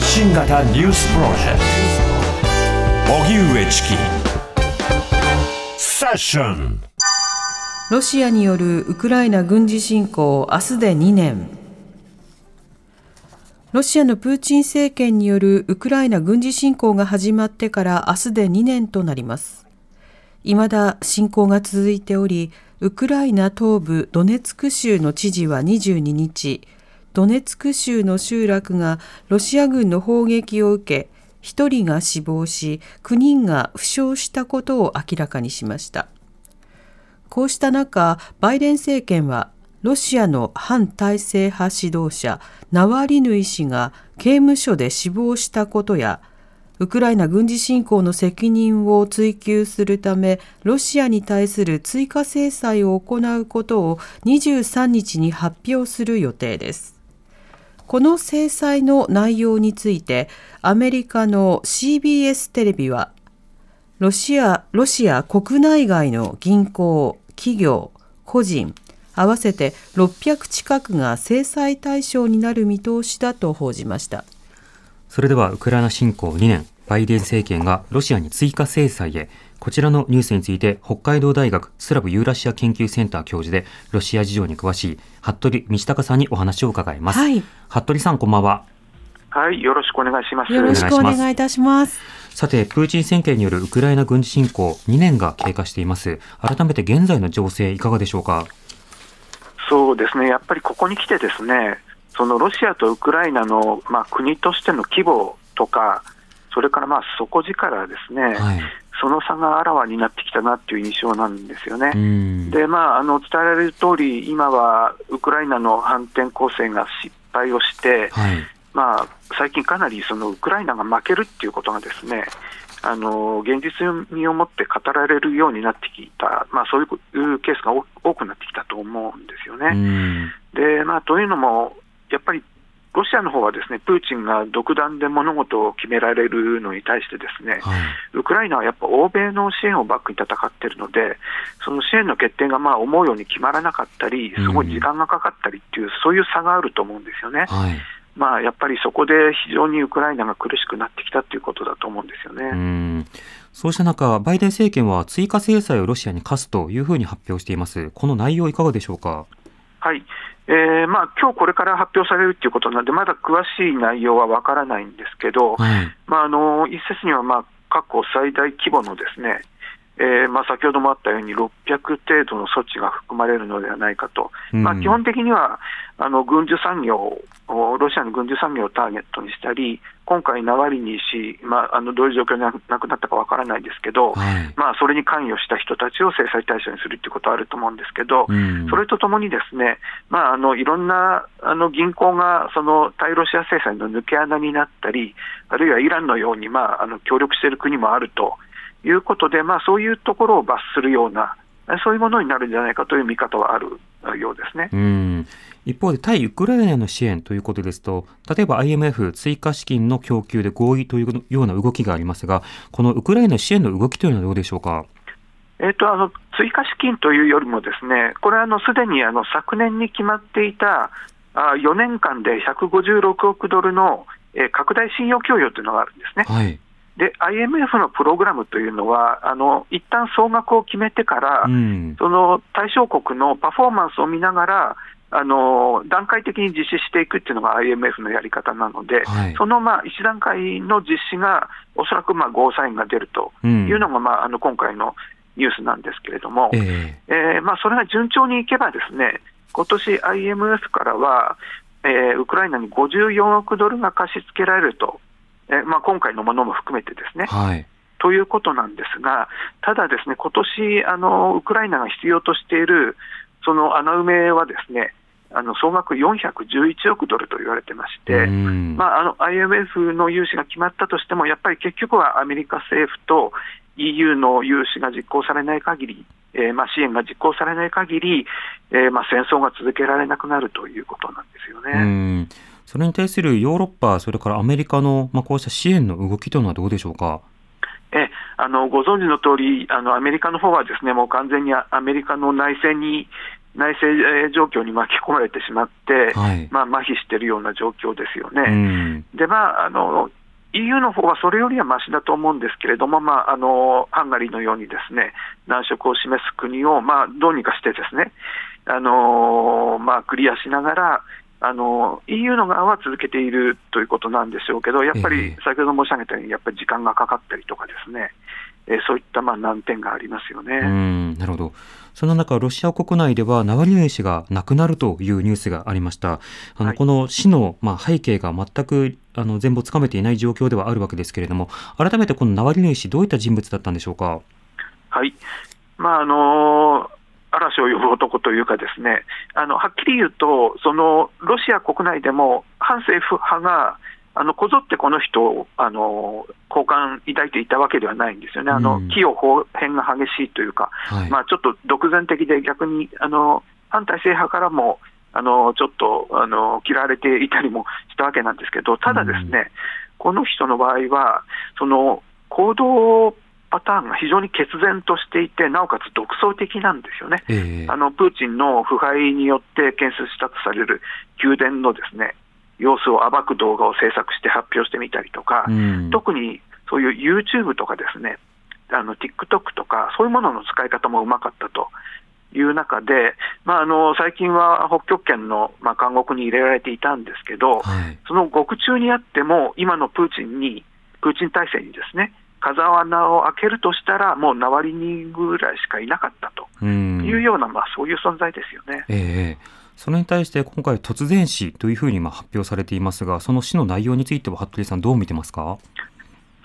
発信型ニュースプロジェクト。荻上チキ。セッション。ロシアによるウクライナ軍事侵攻明日で2年。ロシアのプーチン政権によるウクライナ軍事侵攻が始まってから明日で2年となります。未だ侵攻が続いておりウクライナ東部ドネツク州の知事は22日ドネツク州の集落がロシア軍の砲撃を受け1人が死亡し9人が負傷したことを明らかにしましたこうした中、バイデン政権は、ロシアの反体制派指導者、ナワリヌイ氏が刑務所で死亡したことや、ウクライナ軍事侵攻の責任を追及するため、ロシアに対する追加制裁を行うことを23日に発表する予定です。この制裁の内容について、アメリカの CBS テレビは、ロシア、ロシア国内外の銀行、企業、個人、合わせて600近くが制裁対象になる見通しだと報じました。それではウクライナ侵攻2年、バイデン政権がロシアに追加制裁へ、こちらのニュースについて北海道大学スラブユーラシア研究センター教授でロシア事情に詳しい服部道隆さんにお話を伺います。はい、服部さんこんばんは。はい、よろしくお願いします。よろしくお願いいたします。さて、プーチン政権によるウクライナ軍事侵攻2年が経過しています。改めて現在の情勢いかがでしょうか？そうですね、やっぱりここに来てですね、そのロシアとウクライナの、まあ、国としての規模とか、それからまあ底力ですね、はい、その差があらわになってきたなっていう印象なんですよね。で、まあ、あの伝えられる通り、今はウクライナの反転攻勢が失敗をして、はい、まあ、最近かなりそのウクライナが負けるっていうことがですね、あの現実味を持って語られるようになってきた、まあ、そういうケースが多くなってきたと思うんですよね。でまあ、というのも、やっぱりロシアの方はですねプーチンが独断で物事を決められるのに対してですね、はい、ウクライナはやっぱ欧米の支援をバックに戦っているので、その支援の決定がまあ思うように決まらなかったり、すごい時間がかかったりっていう、そういう差があると思うんですよね。はいまあ、やっぱりそこで非常にウクライナが苦しくなってきたということだと思うんですよね。そうした中、バイデン政権は追加制裁をロシアに課すというふうに発表しています。この内容いかがでしょうか？はい、えー、まあ今日これから発表されるということなんで、まだ詳しい内容はわからないんですけど、はい、まああの一説にはまあ過去最大規模のですね、えーまあ、先ほどもあったように600程度の措置が含まれるのではないかと、うん、まあ、基本的にはあの軍需産業を、ロシアの軍需産業をターゲットにしたり、今回、ナワリニ氏、まあ、あのどういう状況になくなったかわからないですけど、はい、まあ、それに関与した人たちを制裁対象にするということはあると思うんですけど、うん、それとともにですね、まあ、あのいろんなあの銀行がその対ロシア制裁の抜け穴になったり、あるいはイランのように、まあ、あの協力している国もあると。いうことで、まあ、そういうところを罰するような、そういうものになるんじゃないかという見方はあるようですね。うん一方で対ウクライナへの支援ということですと、例えば IMF 追加資金の供給で合意というような動きがありますが、このウクライナ支援の動きというのはどうでしょうか？えーと、あの追加資金というよりも、ですねこれはすでにあの昨年に決まっていたあ4年間で156億ドルの、えー、拡大信用供与というのがあるんですね。はいで IMF のプログラムというのは、あの一旦総額を決めてから、うん、その対象国のパフォーマンスを見ながら、あの段階的に実施していくっていうのが IMF のやり方なので、はい、そのまあ一段階の実施が、おそらくまあゴーサインが出るというのが、まあ、あの今回のニュースなんですけれども、えー、えー、まあ、それが順調にいけば、ですね今年 IMF からは、えー、ウクライナに54億ドルが貸し付けられるとえまあ、今回のものも含めてですね。はいということなんですが、ただ、ですね今年あのウクライナが必要としているその穴埋めはですねあの総額411億ドルと言われてまして、まあ、あの IMF の融資が決まったとしても、やっぱり結局はアメリカ政府と EU の融資が実行されない限り、えー、まあ支援が実行されない限り、えー、まあ戦争が続けられなくなるということなんですよね。それに対するヨーロッパ、それからアメリカの、まあ、こうした支援の動きというのはどうでしょうか？えあのご存知の通りあり、アメリカの方はですねもう完全にアメリカの内戦に、内政状況に巻き込まれてしまって、はい。まあ麻痺しているような状況ですよね。うん。でまあ、あの EU の方はそれよりはましだと思うんですけれども、まあ、あのハンガリーのようにですね難色を示す国を、まあ、どうにかしてですね、あのまあ、クリアしながら、あの EU の側は続けているということなんでしょうけど、やっぱええり先ほど申し上げたように、やっぱり時間がかかったりとかですね、えーそういったまあ難点がありますよね。うん、なるほど。その中、ロシア国内ではナワリヌイ氏が亡くなるというニュースがありました。あの、はいこの死の、まあ、背景が全くあの全貌つかめていない状況ではあるわけですけれども、改めてこのナワリヌイ氏、どういった人物だったんでしょうか？はい。まあ、あの嵐を呼ぶ男というかですね、あの、はっきり言うと、その、ロシア国内でも反政府派が、あの、こぞってこの人を、あの、好感抱いていたわけではないんですよね。あのうん、器用方変が激しいというか、はい。まあ、ちょっと独善的で逆に、あの、反体制派からも、あの、ちょっと、あの、嫌われていたりもしたわけなんですけど、ただですね、この人の場合は、その、行動パターンが非常に決然としていて、なおかつ独創的なんですよね。ええあの、プーチンの腐敗によって建設したとされる宮殿のですね、様子を暴く動画を制作して発表してみたりとか、うん特にそういう YouTube とかですね、あの TikTok とか、そういうものの使い方もうまかったという中で、まあ、あの最近は北極圏の、まあ、監獄に入れられていたんですけど、はい。その獄中にあっても、今のプーチンに、プーチン体制にですね、風穴を開けるとしたら、もうナワリニぐらいしかいなかったとうん。いうような、まあ、そういう存在ですよね。ええそれに対して今回突然死というふうにまあ発表されていますが、その死の内容については服部さんどう見てますか？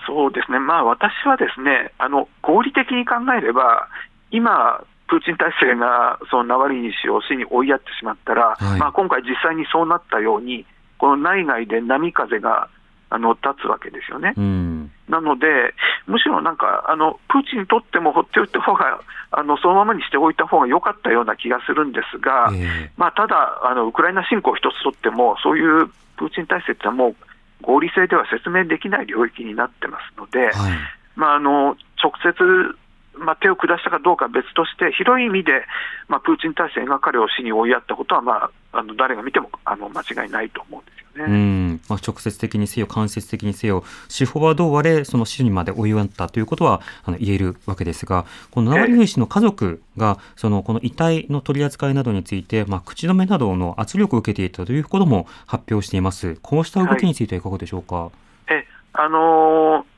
そうですね、まあ、私はですねあの合理的に考えれば、今、プーチン体制がそのナワリヌイ氏を死に追いやってしまったら、はいまあ、今回、実際にそうなったように、この内外で波風があの立つわけですよね。うん。なので、むしろなんか、あのプーチンにとっても放っておいた方があのそのままにしておいた方が良かったような気がするんですが、えまあ、ただあの、ウクライナ侵攻一つとっても、そういうプーチン体制ってのはもう合理性では説明できない領域になってますので、えはい。まあ、あの直接、まあ、手を下したかどうかは別として、広い意味で、まあ、プーチン体制が彼を死に追いやったことは、まあ、あの誰が見てもあの間違いないと思うんですようね。んまあ、直接的にせよ間接的にせよ手法はどうあれその死にまで追いやったということはあの言えるわけですがこのナワリヌイ氏の家族がそのこの遺体の取り扱いなどについて、まあ、口止めなどの圧力を受けていたということも発表していますこうした動きについてはいかがでしょうか？えあのー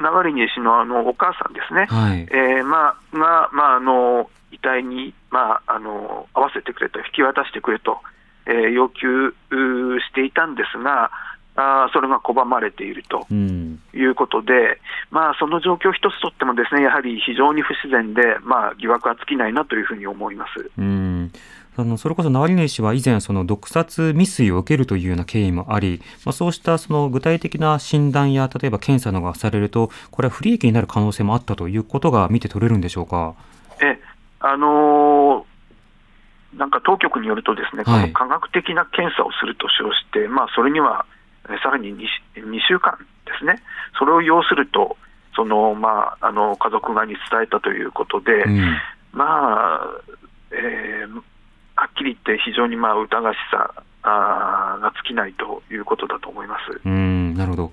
ナワリヌイ氏のあのお母さんですね、はい、えーまあが、まあ、あの遺体に、まあ、あの合わせてくれと、引き渡してくれと、えー要求していたんですが、あーそれが拒まれているとうん。いうことで、まあ、その状況一つとっても、ですねやはり非常に不自然で、まあ、疑惑は尽きないなというふうに思います。うんあのそれこそナワリヌイ氏は以前その毒殺未遂を受けるというような経緯もあり、まあ、そうしたその具体的な診断や例えば検査などがされるとこれは不利益になる可能性もあったということが見て取れるんでしょうか？えあのーなんか当局によると、ですね、こはい。の科学的な検査をすると称して、まあ、それにはえさらに 2, 2週間ですね、それを要すると、そのまあ、あの家族側に伝えたということで、うん。まあ、えーはっきり言って、非常にまあ疑わしさあーが尽きないということだと思います。うんなるほど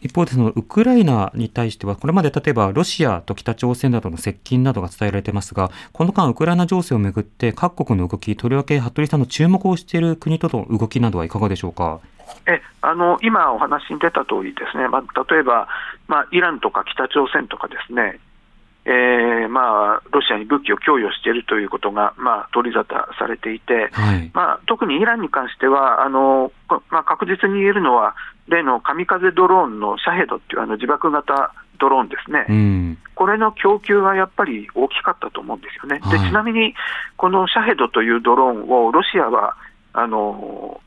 一方でそのウクライナに対してはこれまで例えばロシアと北朝鮮などの接近などが伝えられていますがこの間ウクライナ情勢をめぐって各国の動きとりわけ服部さんの注目をしている国との動きなどはいかがでしょうか？えあの今お話に出た通りですね、まあ、例えば、まあ、イランとか北朝鮮とかですね、えーまあ、ロシアに武器を供与しているということが、まあ、取り沙汰されていて、はい。まあ、特にイランに関しては、あのこまあ、確実に言えるのは、例のカミカゼドローンのシャヘドっていうあの自爆型ドローンですね、うん。これの供給はやっぱり大きかったと思うんですよね。ではい。ちなみに、このシャヘドというドローンをロシアはあの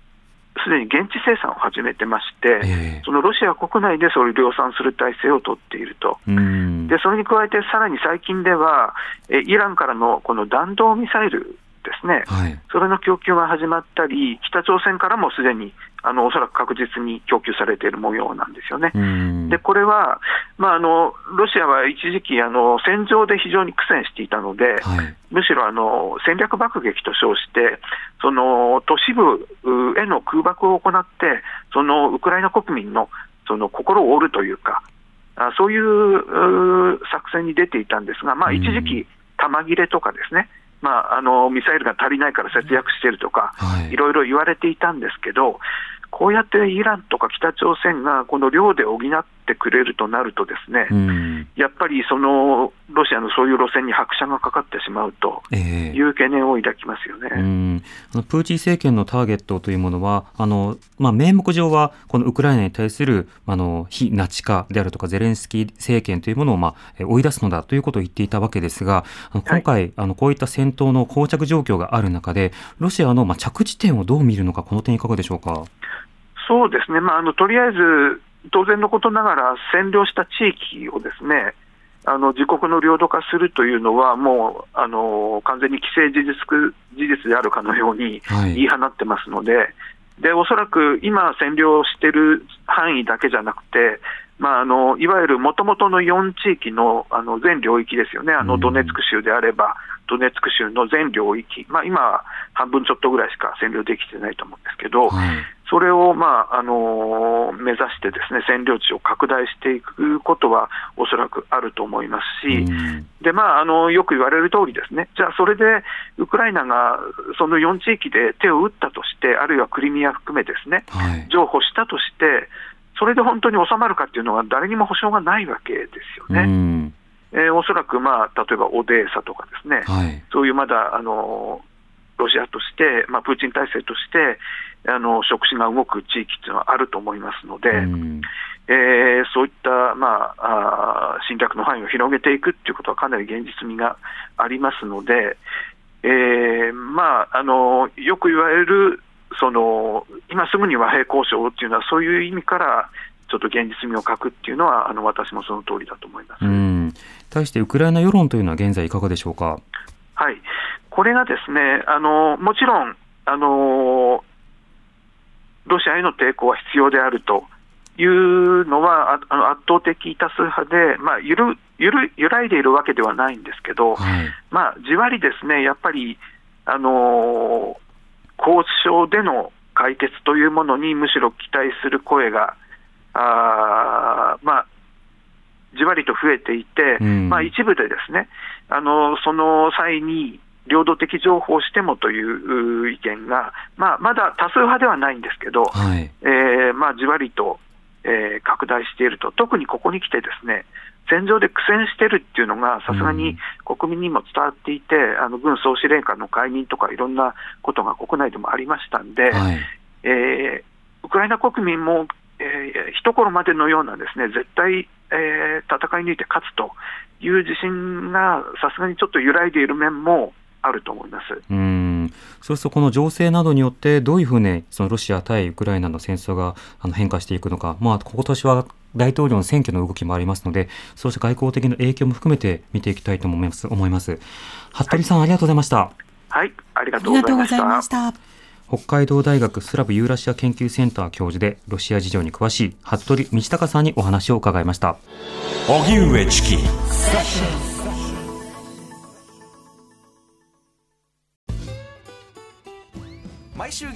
すでに現地生産を始めてまして、ええ。そのロシア国内でそれを量産する体制を取っていると。うん。でそれに加えて、さらに最近では、えイランからのこの弾道ミサイルですね、はい。それの供給が始まったり、北朝鮮からもすでにあのおそらく確実に供給されている模様なんですよね。うんでこれは、まあ、あのロシアは一時期あの、戦場で非常に苦戦していたので、はい。むしろあの戦略爆撃と称して、その都市部うへの空爆を行って、そのウクライナ国民のその心を折るというか、あそういうう作戦に出ていたんですが、まあ、うん一時期、弾切れとかですね、まあ、あのミサイルが足りないから節約しているとか、はいいろいろ言われていたんですけど、こうやってイランとか北朝鮮がこの量で補ってくれるとなると、ですね、うん。やっぱりそのロシアのそういう路線に拍車がかかってしまうとええいう懸念を抱きますよね。うんあのプーチン政権のターゲットというものは、あのまあ、名目上はこのウクライナに対するあの非ナチ化であるとか、ゼレンスキー政権というものを、まあ、え追い出すのだということを言っていたわけですが、あの今回、あのこういった戦闘の膠着状況がある中で、ロシアの、まあ、着地点をどう見るのか、この点、いかがでしょうか？そうですね、まあ、あのとりあえず当然のことながら占領した地域をですねあの自国の領土化するというのは、もうあの完全に既成事実事実であるかのようにはい。言い放ってますので、でおそらく今、占領している範囲だけじゃなくて、まあ、あのいわゆるもともとの4地域のあの全領域ですよね、あうん。のドネツク州であれば、ドネツク州の全領域、まあ、今は半分ちょっとぐらいしか占領できてないと思うんですけど、はいそれを、まああの目指してですね占領地を拡大していくことはおそらくあると思いますし、うん。でまあ、あのよく言われる通りですね、じゃあそれでウクライナがその4地域で手を打ったとして、あるいはクリミア含めですね、はい。譲歩したとして、それで本当に収まるかっていうのは誰にも保証がないわけですようね。ん。えーおそらく、まあ、例えばオデーサとかですね、はい。そういうまだあのロシアとして、まあ、プーチン体制として、あの触手が動く地域っていうのはあると思いますので、うんえーそういった、まあ、あー侵略の範囲を広げていくっていうことはかなり現実味がありますので、えーまあ、あのよく言われるその、今すぐに和平交渉っていうのは、そういう意味から、ちょっと現実味を欠くっていうのは、あの私もその通りだと思います。うん対してウクライナ世論というのは現在いかがでしょうか？はい、これがですね、あのもちろん、あのロシアへの抵抗は必要であるというのは、ああの圧倒的多数派で、まあ、ゆるゆる揺らいでいるわけではないんですけど、はい。まあ、じわりですね、やっぱり、あの交渉での解決というものにむしろ期待する声が、あーまあ、じわりと増えていて、うん。まあ、一部でですね、あのその際に領土的情報をしてもというう意見が、まあ、まだ多数派ではないんですけど、はい。えーまあ、じわりと、えー拡大していると、特にここに来てですね、戦場で苦戦してるっていうのが、さすがに国民にも伝わっていて、あの軍総司令官の解任とか、いろんなことが国内でもありましたんで、はい。えーウクライナ国民も、えー一頃までのようなですね絶対、えー戦い抜いて勝つという自信がさすがにちょっと揺らいでいる面もあると思います。うん。そうするとこの情勢などによってどういうふうにそのロシア対ウクライナの戦争があの変化していくのか、まあ、今年は大統領の選挙の動きもありますのでそうした外交的な影響も含めて見ていきたいと思います。思います服部さん、ありがとうございました。はい、ありがあとうございました。した。北海道大学スラブユーラシア研究センター教授でロシア事情に詳しい服部道隆さんにお話を伺いました。荻上チキ